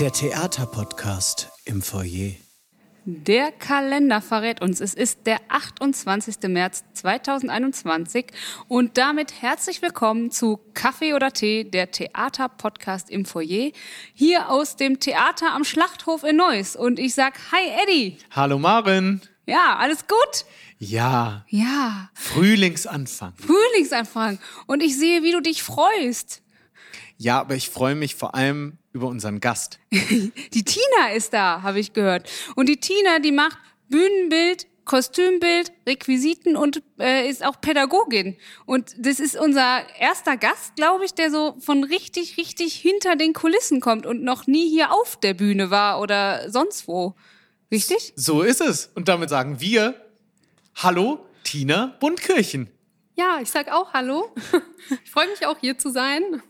Der Theaterpodcast im Foyer. Der Kalender verrät uns, es ist der 28. März 2021 und damit herzlich willkommen zu Kaffee oder Tee, der Theaterpodcast im Foyer, hier aus dem Theater am Schlachthof in Neuss. Und ich sag Hi Eddie. Hallo Maren. Ja, alles gut? Ja. Ja. Frühlingsanfang. Frühlingsanfang. Und ich sehe, wie du dich freust. Ja, aber ich freue mich vor allem über unseren Gast. die Tina ist da, habe ich gehört. Und die Tina, die macht Bühnenbild, Kostümbild, Requisiten und äh, ist auch Pädagogin. Und das ist unser erster Gast, glaube ich, der so von richtig, richtig hinter den Kulissen kommt und noch nie hier auf der Bühne war oder sonst wo. Richtig? So ist es. Und damit sagen wir Hallo, Tina Bundkirchen. Ja, ich sag auch Hallo. Ich freue mich auch hier zu sein.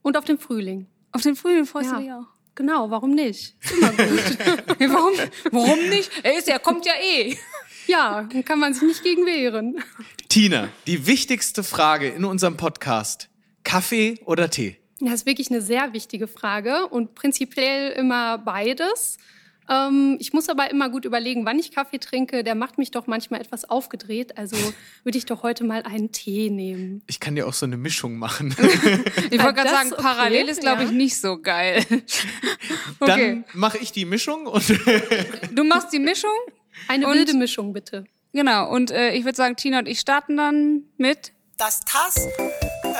Und auf den Frühling. Auf den Frühling freust Ja. du dich auch. Genau, warum nicht? Immer gut. warum, warum nicht? Er ist ja, kommt ja eh. ja, dann kann man sich nicht gegen wehren. Tina, die wichtigste Frage in unserem Podcast. Kaffee oder Tee? Das ist wirklich eine sehr wichtige Frage und prinzipiell immer beides. Ähm, ich muss aber immer gut überlegen, wann ich Kaffee trinke. Der macht mich doch manchmal etwas aufgedreht. Also würde ich doch heute mal einen Tee nehmen. Ich kann dir auch so eine Mischung machen. Ich wollte gerade sagen, okay, parallel ist, glaube ja. ich, nicht so geil. Okay, Dann mache ich die Mischung und du machst die Mischung. Eine Und- wilde Mischung, bitte. Genau, und äh, ich würde sagen, Tina und ich starten dann mit. Das Tass äh,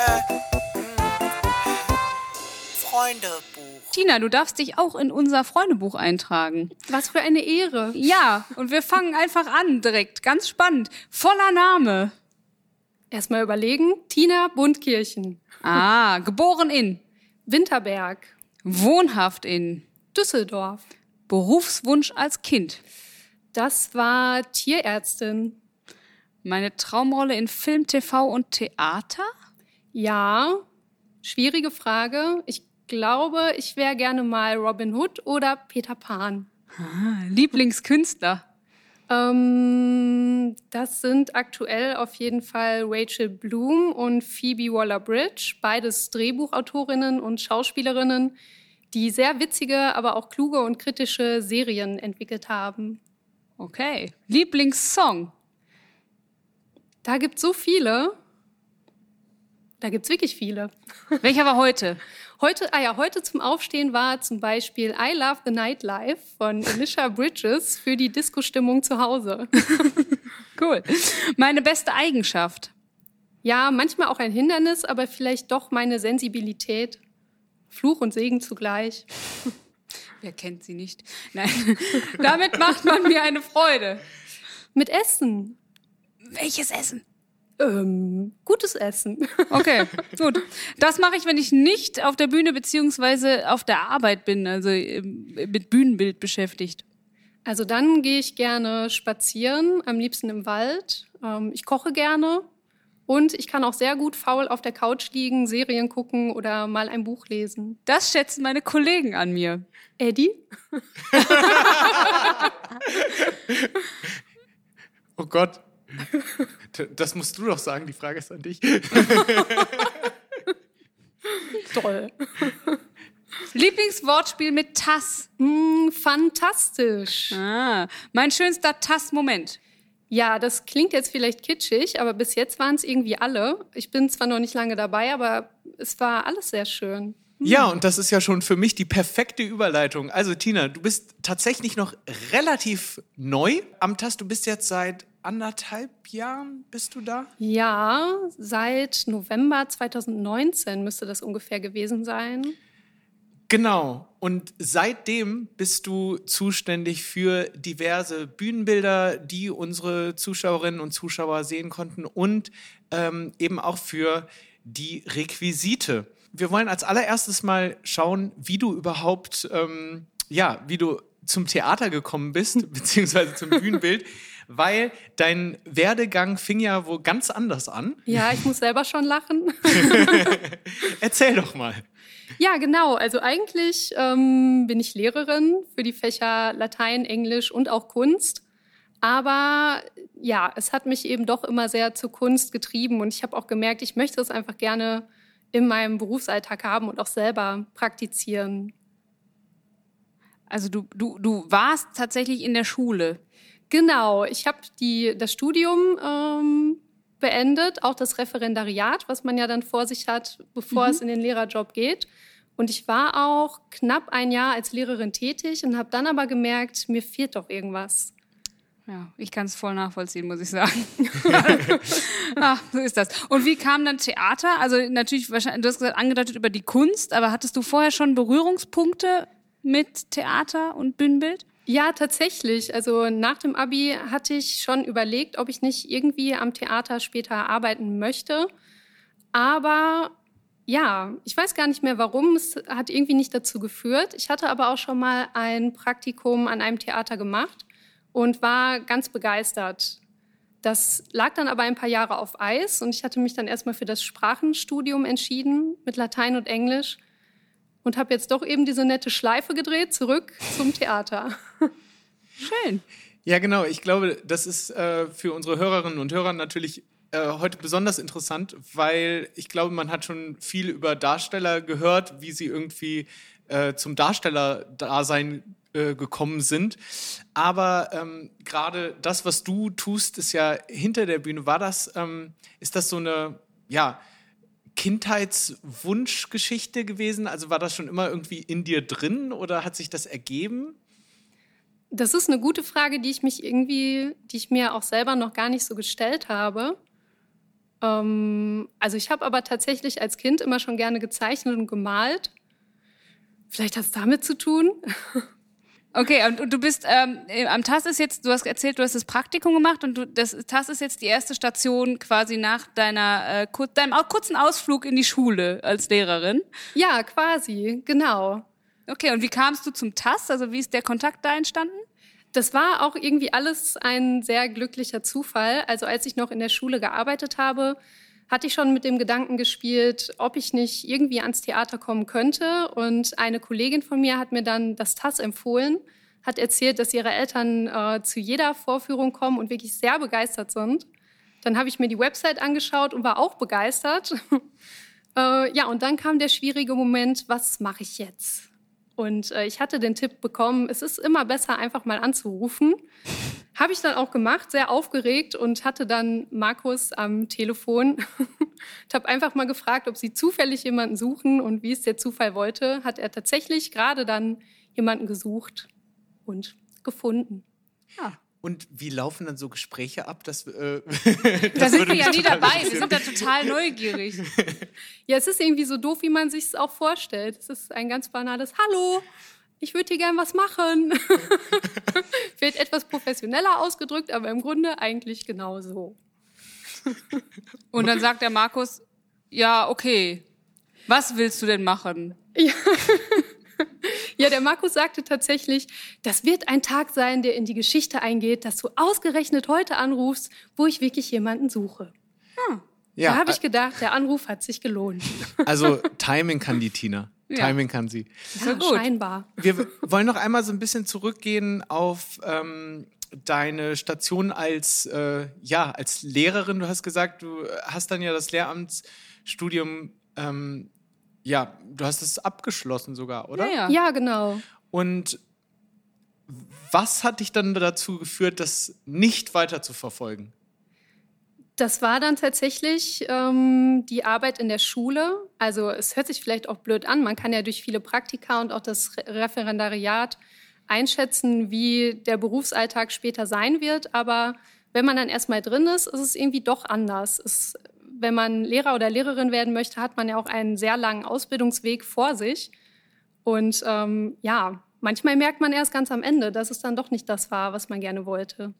Freundebuch. Tina, du darfst dich auch in unser Freundebuch eintragen. Was für eine Ehre. Ja, und wir fangen einfach an direkt. Ganz spannend. Voller Name. Erstmal überlegen. Tina Bundkirchen. Ah, geboren in. Winterberg. Wohnhaft in. Düsseldorf. Berufswunsch als Kind. Das war Tierärztin. Meine Traumrolle in Film, TV und Theater? Ja, schwierige Frage. Ich glaube, ich wäre gerne mal Robin Hood oder Peter Pan. Ah, Lieblingskünstler. Ähm, das sind aktuell auf jeden Fall Rachel Bloom und Phoebe Waller-Bridge, beides Drehbuchautorinnen und Schauspielerinnen, die sehr witzige, aber auch kluge und kritische Serien entwickelt haben. Okay. Lieblingssong. Da gibt es so viele. Da gibt es wirklich viele. Welcher war heute? Heute, ah ja, heute zum Aufstehen war zum Beispiel I Love the Nightlife von Alicia Bridges für die Disco-Stimmung zu Hause. Cool. Meine beste Eigenschaft. Ja, manchmal auch ein Hindernis, aber vielleicht doch meine Sensibilität. Fluch und Segen zugleich. Wer kennt sie nicht? Nein. Damit macht man mir eine Freude. Mit Essen. Welches Essen? Ähm, gutes Essen. Okay, gut. Das mache ich, wenn ich nicht auf der Bühne beziehungsweise auf der Arbeit bin, also ähm, mit Bühnenbild beschäftigt. Also dann gehe ich gerne spazieren, am liebsten im Wald. Ähm, ich koche gerne und ich kann auch sehr gut faul auf der Couch liegen, Serien gucken oder mal ein Buch lesen. Das schätzen meine Kollegen an mir. Eddie? Oh Gott. Das musst du doch sagen, die Frage ist an dich. Toll. Lieblingswortspiel mit Tass. Mm, fantastisch. Ah, mein schönster Tass-Moment. Ja, das klingt jetzt vielleicht kitschig, aber bis jetzt waren es irgendwie alle. Ich bin zwar noch nicht lange dabei, aber es war alles sehr schön. Ja, und das ist ja schon für mich die perfekte Überleitung. Also Tina, du bist tatsächlich noch relativ neu am TAS. Du bist jetzt seit anderthalb Jahren, bist du da? Ja, seit November 2019 müsste das ungefähr gewesen sein. Genau. Und seitdem bist du zuständig für diverse Bühnenbilder, die unsere Zuschauerinnen und Zuschauer sehen konnten und ähm, eben auch für die Requisite. Wir wollen als allererstes mal schauen, wie du überhaupt, ähm, ja, wie du zum Theater gekommen bist, beziehungsweise zum Bühnenbild, weil dein Werdegang fing ja wohl ganz anders an. Ja, ich muss selber schon lachen. Erzähl doch mal. Ja, genau. Also eigentlich ähm, bin ich Lehrerin für die Fächer Latein, Englisch und auch Kunst. Aber ja, es hat mich eben doch immer sehr zur Kunst getrieben und ich habe auch gemerkt, ich möchte es einfach gerne in meinem Berufsalltag haben und auch selber praktizieren. Also du, du, du warst tatsächlich in der Schule. Genau, ich habe das Studium ähm, beendet, auch das Referendariat, was man ja dann vor sich hat, bevor Mhm. es in den Lehrerjob geht. Und ich war auch knapp ein Jahr als Lehrerin tätig und habe dann aber gemerkt, mir fehlt doch irgendwas. Ja, ich kann es voll nachvollziehen, muss ich sagen. Ach, so ist das. Und wie kam dann Theater? Also natürlich, wahrscheinlich, du hast gesagt, angedeutet über die Kunst, aber hattest du vorher schon Berührungspunkte mit Theater und Bühnenbild? Ja, tatsächlich. Also nach dem Abi hatte ich schon überlegt, ob ich nicht irgendwie am Theater später arbeiten möchte. Aber ja, ich weiß gar nicht mehr warum. Es hat irgendwie nicht dazu geführt. Ich hatte aber auch schon mal ein Praktikum an einem Theater gemacht und war ganz begeistert. Das lag dann aber ein paar Jahre auf Eis und ich hatte mich dann erstmal für das Sprachenstudium entschieden mit Latein und Englisch und habe jetzt doch eben diese nette Schleife gedreht zurück zum Theater. Schön. Ja, genau. Ich glaube, das ist äh, für unsere Hörerinnen und Hörer natürlich äh, heute besonders interessant, weil ich glaube, man hat schon viel über Darsteller gehört, wie sie irgendwie äh, zum Darstellerdasein äh, gekommen sind. Aber ähm, gerade das, was du tust, ist ja hinter der Bühne. War das, ähm, ist das so eine, ja, Kindheitswunschgeschichte gewesen? Also war das schon immer irgendwie in dir drin oder hat sich das ergeben? Das ist eine gute Frage, die ich mich irgendwie, die ich mir auch selber noch gar nicht so gestellt habe. Ähm, also ich habe aber tatsächlich als Kind immer schon gerne gezeichnet und gemalt. Vielleicht hat es damit zu tun. Okay, und, und du bist ähm, am TAS ist jetzt, du hast erzählt, du hast das Praktikum gemacht und du, das TAS ist jetzt die erste Station quasi nach deiner, äh, kur deinem kurzen Ausflug in die Schule als Lehrerin. Ja, quasi, genau. Okay, und wie kamst du zum TAS? Also wie ist der Kontakt da entstanden? Das war auch irgendwie alles ein sehr glücklicher Zufall. Also als ich noch in der Schule gearbeitet habe, hatte ich schon mit dem Gedanken gespielt, ob ich nicht irgendwie ans Theater kommen könnte. Und eine Kollegin von mir hat mir dann das TAS empfohlen, hat erzählt, dass ihre Eltern äh, zu jeder Vorführung kommen und wirklich sehr begeistert sind. Dann habe ich mir die Website angeschaut und war auch begeistert. äh, ja, und dann kam der schwierige Moment, was mache ich jetzt? Und äh, ich hatte den Tipp bekommen, es ist immer besser, einfach mal anzurufen. Habe ich dann auch gemacht, sehr aufgeregt und hatte dann Markus am Telefon und habe einfach mal gefragt, ob sie zufällig jemanden suchen. Und wie es der Zufall wollte, hat er tatsächlich gerade dann jemanden gesucht und gefunden. Und wie laufen dann so Gespräche ab? Das, äh, Da sind wir ja nie dabei. Wir sind da total neugierig. Ja, es ist irgendwie so doof, wie man sich es auch vorstellt. Es ist ein ganz banales Hallo. Ich würde hier gern was machen. Wird etwas professioneller ausgedrückt, aber im Grunde eigentlich genau so. Und dann sagt der Markus, ja, okay. Was willst du denn machen? Ja, der Markus sagte tatsächlich, das wird ein Tag sein, der in die Geschichte eingeht, dass du ausgerechnet heute anrufst, wo ich wirklich jemanden suche. Ja, da habe ich gedacht, der Anruf hat sich gelohnt. also Timing kann die Tina. Ja. Timing kann sie. Ja, gut. scheinbar. Wir wollen noch einmal so ein bisschen zurückgehen auf ähm, deine Station als, äh, ja, als Lehrerin. Du hast gesagt, du hast dann ja das Lehramtsstudium, ähm, ja, du hast es abgeschlossen sogar, oder? Ja, ja. Ja, genau. Und was hat dich dann dazu geführt, das nicht weiter zu verfolgen? Das war dann tatsächlich ähm, die Arbeit in der Schule. Also es hört sich vielleicht auch blöd an. Man kann ja durch viele Praktika und auch das Re Referendariat einschätzen, wie der Berufsalltag später sein wird. Aber wenn man dann erstmal drin ist, ist es irgendwie doch anders. Es, wenn man Lehrer oder Lehrerin werden möchte, hat man ja auch einen sehr langen Ausbildungsweg vor sich. Und ähm, ja, manchmal merkt man erst ganz am Ende, dass es dann doch nicht das war, was man gerne wollte.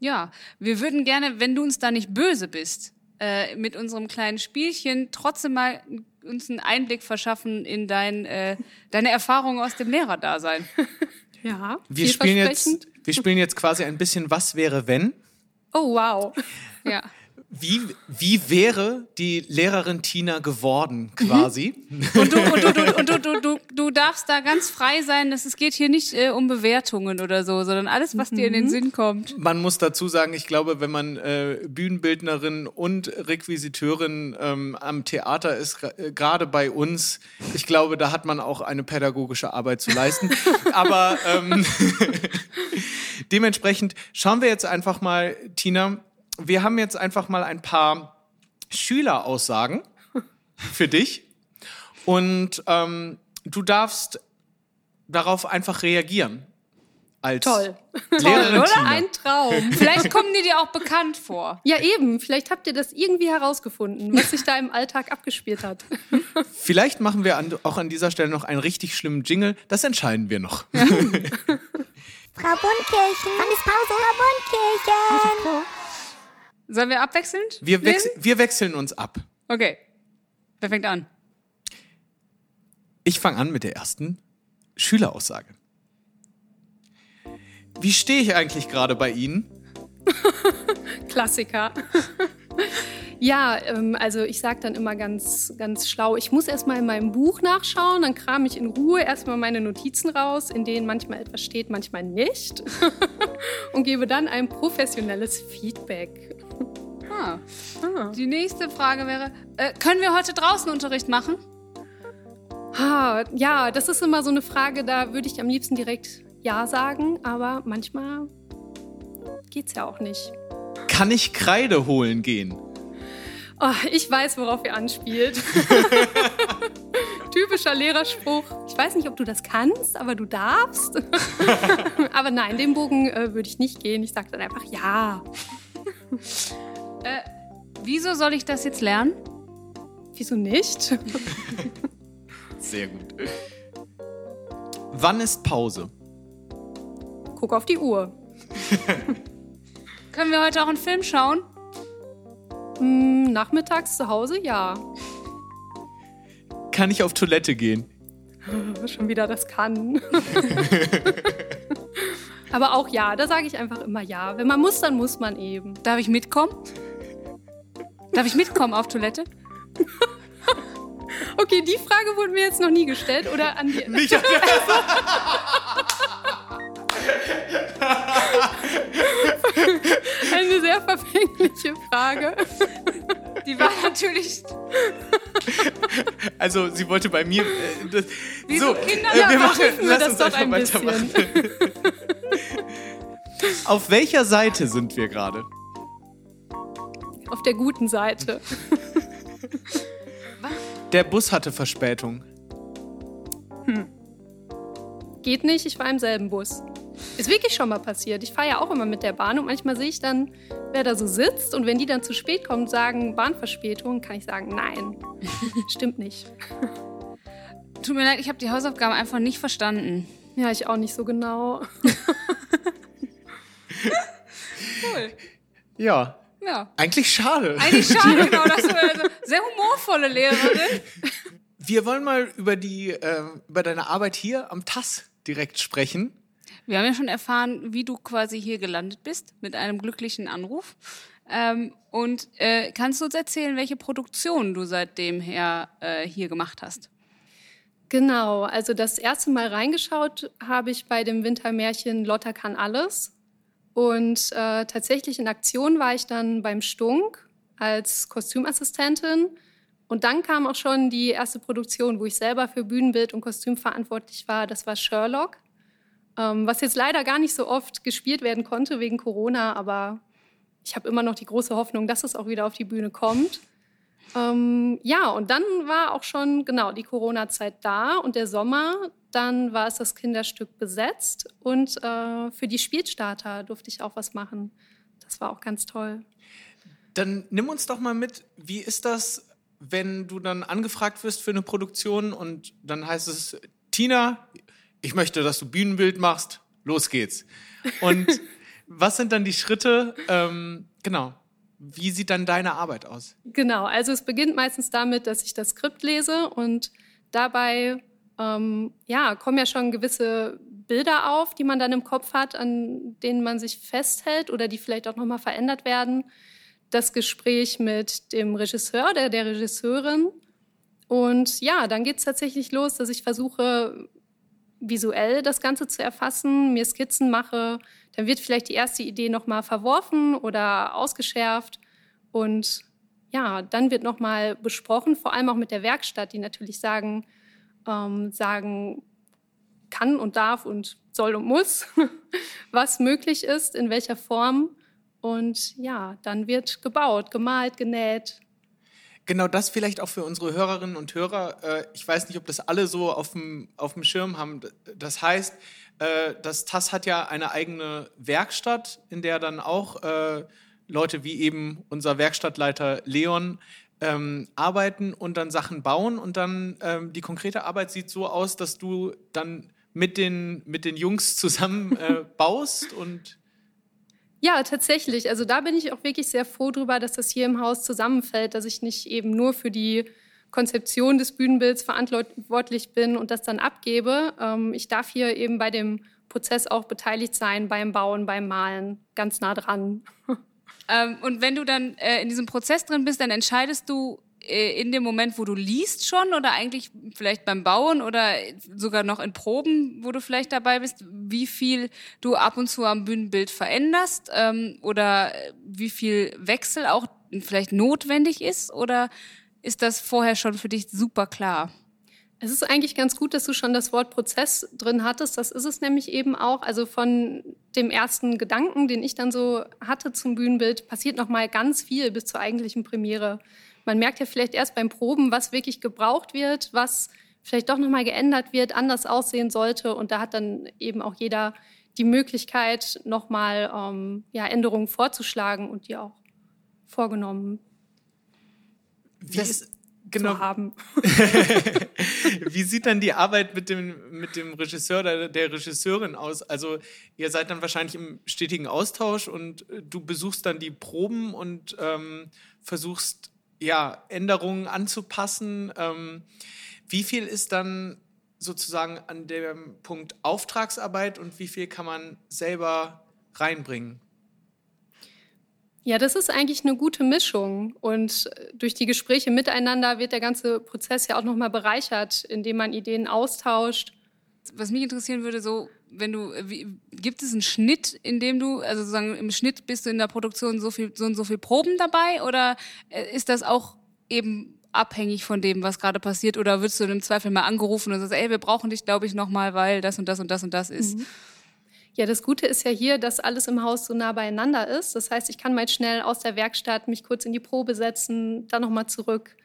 Ja, wir würden gerne, wenn du uns da nicht böse bist, äh, mit unserem kleinen Spielchen trotzdem mal uns einen Einblick verschaffen in dein, äh, deine Erfahrungen aus dem Lehrerdasein. Ja, Wir spielen, jetzt, wir spielen jetzt quasi ein bisschen Was wäre wenn? Oh, wow. Ja. Wie, wie wäre die Lehrerin Tina geworden, quasi? Und du, und du, du, und du, du, du, du darfst da ganz frei sein, dass es geht hier nicht äh, um Bewertungen oder so, sondern alles, was dir in den Sinn kommt. Man muss dazu sagen, ich glaube, wenn man äh, Bühnenbildnerin und Requisiteurin ähm, am Theater ist, äh, gerade bei uns, ich glaube, da hat man auch eine pädagogische Arbeit zu leisten. Aber ähm, dementsprechend schauen wir jetzt einfach mal, Tina, wir haben jetzt einfach mal ein paar Schüleraussagen für dich und ähm, du darfst darauf einfach reagieren. Als Toll. Lehrerin oder? Tina. Ein Traum. Vielleicht kommen die dir auch bekannt vor. Ja, eben. Vielleicht habt ihr das irgendwie herausgefunden, was sich da im Alltag abgespielt hat. Vielleicht machen wir an, auch an dieser Stelle noch einen richtig schlimmen Jingle. Das entscheiden wir noch. Frau Bundkirchen. Wann ist Pause? Frau Bundkirchen. Sollen wir abwechselnd? Wir, wechs lesen? wir wechseln uns ab. Okay. Wer fängt an? Ich fange an mit der ersten Schüleraussage. Wie stehe ich eigentlich gerade bei Ihnen? Klassiker. Ja, ähm, also ich sage dann immer ganz, ganz schlau, ich muss erstmal in meinem Buch nachschauen, dann kram ich in Ruhe erstmal meine Notizen raus, in denen manchmal etwas steht, manchmal nicht. Und gebe dann ein professionelles Feedback. Ah. Die nächste Frage wäre, äh, können wir heute draußen Unterricht machen? Ha, ja, das ist immer so eine Frage, da würde ich am liebsten direkt Ja sagen, aber manchmal geht's ja auch nicht. Kann ich Kreide holen gehen? Oh, ich weiß, worauf ihr anspielt. Typischer Lehrerspruch. Ich weiß nicht, ob du das kannst, aber du darfst. aber nein, den Bogen äh, würde ich nicht gehen. Ich sage dann einfach ja. Äh, wieso soll ich das jetzt lernen? Wieso nicht? Sehr gut. Wann ist Pause? Guck auf die Uhr. Können wir heute auch einen Film schauen? Hm, nachmittags zu Hause, ja. Kann ich auf Toilette gehen? Schon wieder das kann. aber auch ja, da sage ich einfach immer ja. Wenn man muss, dann muss man eben. Darf ich mitkommen? Darf ich mitkommen auf Toilette? Okay, die Frage wurde mir jetzt noch nie gestellt. Oder an die. Nicht Eine sehr verfängliche Frage. Die war natürlich. Also, sie wollte bei mir. Äh, das, Wie so, Kinder- äh, Ja, wir machen, wir lass das uns doch einfach ein weitermachen. Auf welcher Seite sind wir gerade? Auf der guten Seite. Der Bus hatte Verspätung. Geht nicht, ich war im selben Bus. Ist wirklich schon mal passiert. Ich fahre ja auch immer mit der Bahn und manchmal sehe ich dann, wer da so sitzt. Und wenn die dann zu spät kommen und sagen Bahnverspätung, kann ich sagen, nein, stimmt nicht. Tut mir leid, ich habe die Hausaufgaben einfach nicht verstanden. Ja, ich auch nicht so genau. Cool. Ja, Ja. eigentlich schade. Eigentlich schade, genau. Das war eine sehr humorvolle Lehrerin. Wir wollen mal über, die, äh, über deine Arbeit hier am TAS direkt sprechen. Wir haben ja schon erfahren, wie du quasi hier gelandet bist mit einem glücklichen Anruf. Ähm, und äh, kannst du uns erzählen, welche Produktionen du seitdem her äh, hier gemacht hast? Genau, also das erste Mal reingeschaut habe ich bei dem Wintermärchen Lotta kann alles. Und äh, tatsächlich in Aktion war ich dann beim Stunk als Kostümassistentin. Und dann kam auch schon die erste Produktion, wo ich selber für Bühnenbild und Kostüm verantwortlich war. Das war Sherlock, ähm, was jetzt leider gar nicht so oft gespielt werden konnte wegen Corona. Aber ich habe immer noch die große Hoffnung, dass es auch wieder auf die Bühne kommt. Ähm, ja, und dann war auch schon genau die Corona-Zeit da und der Sommer. Dann war es das Kinderstück besetzt und äh, für die Spielstarter durfte ich auch was machen. Das war auch ganz toll. Dann nimm uns doch mal mit, wie ist das, wenn du dann angefragt wirst für eine Produktion und dann heißt es, Tina, ich möchte, dass du Bühnenbild machst, los geht's. Und was sind dann die Schritte? Ähm, genau. Wie sieht dann deine Arbeit aus? Genau, also es beginnt meistens damit, dass ich das Skript lese und dabei ähm, ja, kommen ja schon gewisse Bilder auf, die man dann im Kopf hat, an denen man sich festhält oder die vielleicht auch nochmal verändert werden. das Gespräch mit dem Regisseur oder der Regisseurin. Und ja, dann geht es tatsächlich los, dass ich versuche, visuell das Ganze zu erfassen, mir Skizzen mache. Dann wird vielleicht die erste Idee nochmal verworfen oder ausgeschärft. Und ja, dann wird nochmal besprochen, vor allem auch mit der Werkstatt, die natürlich sagen, ähm, sagen kann und darf und soll und muss, was möglich ist, in welcher Form. Und ja, dann wird gebaut, gemalt, genäht. Genau das vielleicht auch für unsere Hörerinnen und Hörer. Äh, ich weiß nicht, ob das alle so auf dem, auf dem Schirm haben. Das heißt, äh, das TAS hat ja eine eigene Werkstatt, in der dann auch äh, Leute wie eben unser Werkstattleiter Leon ähm, arbeiten und dann Sachen bauen. Und dann ähm, die konkrete Arbeit sieht so aus, dass du dann mit den, mit den Jungs zusammen äh, baust und ja, tatsächlich. Also da bin ich auch wirklich sehr froh drüber, dass das hier im Haus zusammenfällt, dass ich nicht eben nur für die Konzeption des Bühnenbilds verantwortlich bin und das dann abgebe. Ähm, ich darf hier eben bei dem Prozess auch beteiligt sein, beim Bauen, beim Malen, ganz nah dran. Ähm, und wenn du dann äh, in diesem Prozess drin bist, dann entscheidest du in dem Moment, wo du liest schon oder eigentlich vielleicht beim Bauen oder sogar noch in Proben, wo du vielleicht dabei bist, wie viel du ab und zu am Bühnenbild veränderst ähm, oder wie viel Wechsel auch vielleicht notwendig ist oder ist das vorher schon für dich super klar? Es ist eigentlich ganz gut, dass du schon das Wort Prozess drin hattest. Das ist es nämlich eben auch. Also von dem ersten Gedanken, den ich dann so hatte zum Bühnenbild, passiert noch mal ganz viel bis zur eigentlichen Premiere. Man merkt ja vielleicht erst beim Proben, was wirklich gebraucht wird, was vielleicht doch nochmal geändert wird, anders aussehen sollte. Und da hat dann eben auch jeder die Möglichkeit, nochmal ähm, ja, Änderungen vorzuschlagen und die auch vorgenommen Wie ist, genau. zu haben. Wie sieht dann die Arbeit mit dem, mit dem Regisseur oder der Regisseurin aus? Also ihr seid dann wahrscheinlich im stetigen Austausch und du besuchst dann die Proben und ähm, versuchst ja, Änderungen anzupassen. Ähm, wie viel ist dann sozusagen an dem Punkt Auftragsarbeit und wie viel kann man selber reinbringen? Ja, das ist eigentlich eine gute Mischung. Und durch die Gespräche miteinander wird der ganze Prozess ja auch nochmal bereichert, indem man Ideen austauscht. Was mich interessieren würde, so wenn du, äh, wie, gibt es einen Schnitt, in dem du, also sozusagen im Schnitt bist du in der Produktion so viel, so und so viel Proben dabei oder äh, ist das auch eben abhängig von dem, was gerade passiert oder wirst du im Zweifel mal angerufen und sagst, ey, wir brauchen dich, glaube ich, nochmal, weil das und das und das und das ist. Mhm. Ja, das Gute ist ja hier, dass alles im Haus so nah beieinander ist. Das heißt, ich kann mal schnell aus der Werkstatt mich kurz in die Probe setzen, dann nochmal zurück.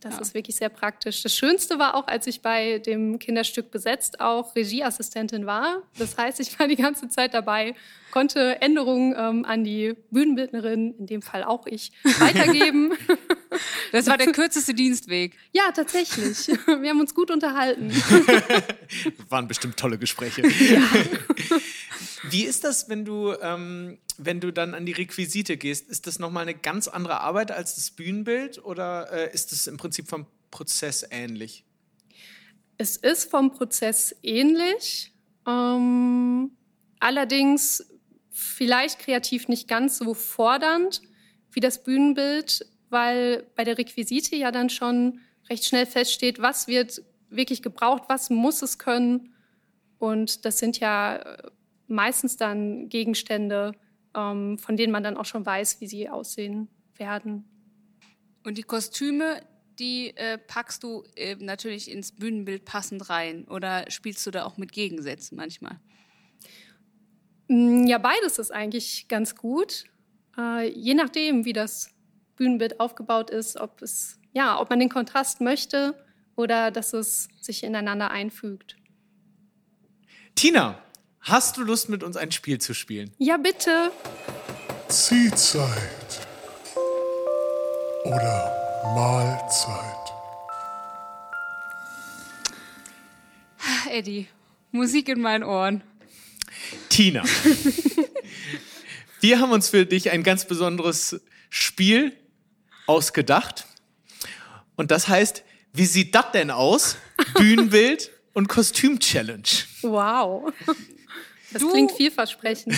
Das ja. ist wirklich sehr praktisch. Das Schönste war auch, als ich bei dem Kinderstück besetzt auch Regieassistentin war. Das heißt, ich war die ganze Zeit dabei, konnte Änderungen ähm, an die Bühnenbildnerin, in dem Fall auch ich, weitergeben. Das war der kürzeste Dienstweg. Ja, tatsächlich. Wir haben uns gut unterhalten. Waren bestimmt tolle Gespräche. Ja. Wie ist das, wenn du, ähm, wenn du dann an die Requisite gehst? Ist das nochmal eine ganz andere Arbeit als das Bühnenbild oder äh, ist es im Prinzip vom Prozess ähnlich? Es ist vom Prozess ähnlich. Ähm, allerdings vielleicht kreativ nicht ganz so fordernd wie das Bühnenbild, weil bei der Requisite ja dann schon recht schnell feststeht, was wird wirklich gebraucht, was muss es können. Und das sind ja äh, meistens dann Gegenstände, ähm, von denen man dann auch schon weiß, wie sie aussehen werden. Und die Kostüme, die äh, packst du äh, natürlich ins Bühnenbild passend rein oder spielst du da auch mit Gegensätzen manchmal? Mm, ja, beides ist eigentlich ganz gut. Äh, je nachdem, wie das Bühnenbild aufgebaut ist, ob es ja, ob man den Kontrast möchte oder dass es sich ineinander einfügt. Tina, Hast du Lust, mit uns ein Spiel zu spielen? Ja, bitte. Ziehzeit. Oder Mahlzeit. Eddie, Musik in meinen Ohren. Tina, wir haben uns für dich ein ganz besonderes Spiel ausgedacht. Und das heißt, wie sieht das denn aus? Bühnenbild und Kostüm-Challenge. Wow. Das du, klingt vielversprechend.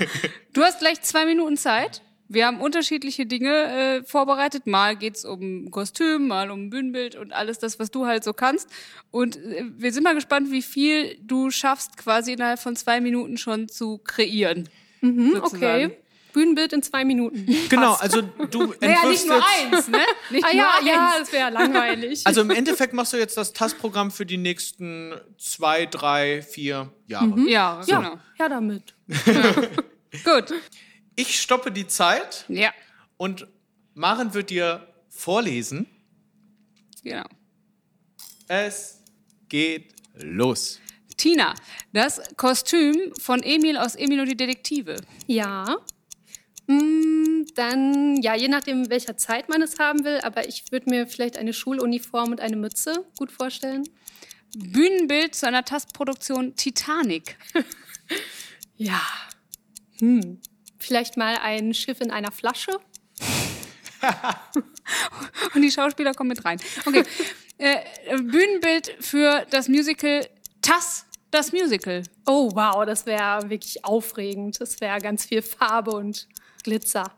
du hast gleich zwei Minuten Zeit. Wir haben unterschiedliche Dinge äh, vorbereitet. Mal geht's um Kostüm, mal um Bühnenbild und alles das, was du halt so kannst. Und äh, wir sind mal gespannt, wie viel du schaffst, quasi innerhalb von zwei Minuten schon zu kreieren. Mhm, sozusagen. okay. Bühnenbild in zwei Minuten. Genau, also du entwirfst Naja, nicht nur jetzt, eins, ne? Nicht Ah nur ja, eins. ja, das wäre langweilig. Also im Endeffekt machst du jetzt das TAS-Programm für die nächsten zwei, drei, vier Jahre. Ja, ja, genau. ja, damit. Gut. Ich stoppe die Zeit Ja, und Maren wird dir vorlesen. genau. Es geht los. Tina, das Kostüm von Emil aus Emil und die Detektive. Ja. Mm, Dann, ja, je nachdem, welcher Zeit man es haben will, aber ich würde mir vielleicht eine Schuluniform und eine Mütze gut vorstellen. Bühnenbild zu einer Tastproduktion Titanic. Ja. Hm. Vielleicht mal ein Schiff in einer Flasche. Und die Schauspieler kommen mit rein. Okay. äh, Bühnenbild für das Musical Tass, das Musical. Oh, wow, das wäre wirklich aufregend. Das wäre ganz viel Farbe und Glitzer.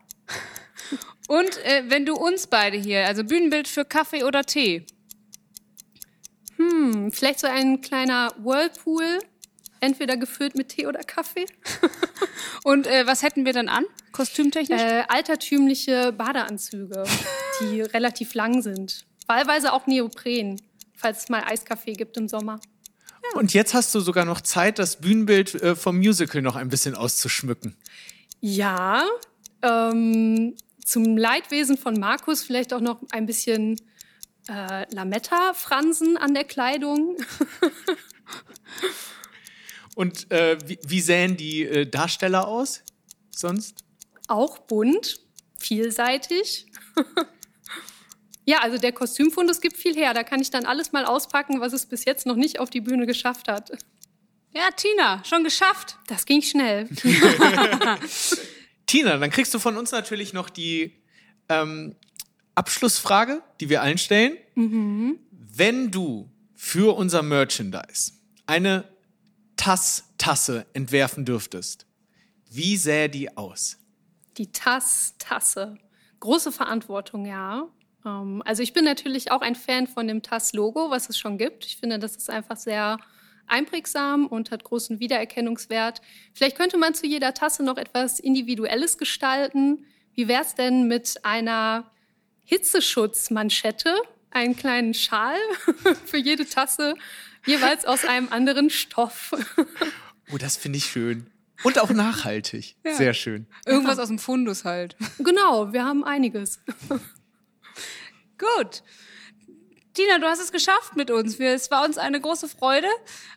Und äh, wenn du uns beide hier, also Bühnenbild für Kaffee oder Tee. Hm, vielleicht so ein kleiner Whirlpool, entweder gefüllt mit Tee oder Kaffee. Und äh, was hätten wir dann an, kostümtechnisch? Äh, altertümliche Badeanzüge, die relativ lang sind. Wahlweise auch Neopren, falls es mal Eiskaffee gibt im Sommer. Und jetzt hast du sogar noch Zeit, das Bühnenbild äh, vom Musical noch ein bisschen auszuschmücken. Ja, ähm, zum Leidwesen von Markus vielleicht auch noch ein bisschen äh, Lametta-Fransen an der Kleidung. Und äh, wie, wie sähen die äh, Darsteller aus sonst? Auch bunt, vielseitig. ja, also der Kostümfundus gibt viel her. Da kann ich dann alles mal auspacken, was es bis jetzt noch nicht auf die Bühne geschafft hat. ja, Tina, schon geschafft. Das ging schnell. Tina, dann kriegst du von uns natürlich noch die ähm, Abschlussfrage, die wir allen stellen. Wenn du für unser Merchandise eine Tass-Tasse entwerfen dürftest, wie sähe die aus? Die Tass-Tasse. Große Verantwortung, ja. Ähm, also ich bin natürlich auch ein Fan von dem Tass-Logo, was es schon gibt. Ich finde, das ist einfach sehr einprägsam und hat großen Wiedererkennungswert. Vielleicht könnte man zu jeder Tasse noch etwas Individuelles gestalten. Wie wäre es denn mit einer Hitzeschutzmanschette, einen kleinen Schal für jede Tasse, jeweils aus einem anderen Stoff? Oh, das finde ich schön. Und auch nachhaltig. Sehr schön. Irgendwas aus dem Fundus halt. genau, wir haben einiges. Gut. Tina, du hast es geschafft mit uns. Wir, es war uns eine große Freude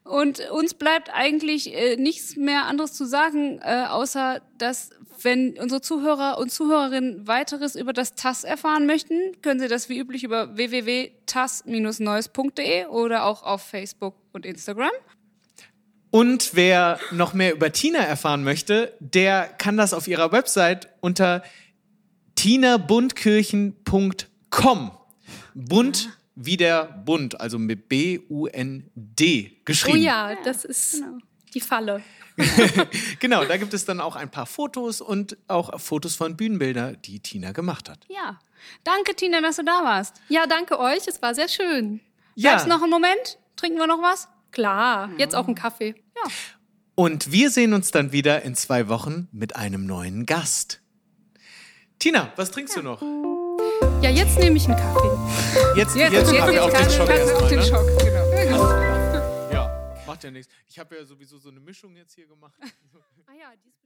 und uns bleibt eigentlich äh, nichts mehr anderes zu sagen, äh, außer dass wenn unsere Zuhörer und Zuhörerinnen weiteres über das TAS erfahren möchten, können sie das wie üblich über www.tas-neues.de oder auch auf Facebook und Instagram. Und wer noch mehr über Tina erfahren möchte, der kann das auf ihrer Website unter tinabundkirchen.com. Bunt wie der Bund, also mit B-U-N-D Oh geschrieben. ja, das ist die Falle. Genau, da gibt es dann auch ein paar Fotos und auch Fotos von Bühnenbilder, die Tina gemacht hat. Ja. Danke, Tina, dass du da warst. Ja, danke euch. Es war sehr schön. Bleibst noch einen Moment? Trinken wir noch was? Klar, jetzt auch einen Kaffee. Und wir sehen uns dann wieder in zwei Wochen mit einem neuen Gast. Tina, was trinkst du noch? Ja, jetzt nehme ich einen Kaffee. Jetzt, jetzt, haben wir auf den Schock auf erstmal, den ne? Schock, genau. Ja, macht ja nichts. Ich habe ja sowieso so eine Mischung jetzt hier gemacht. Ah ja, die ist bestimmt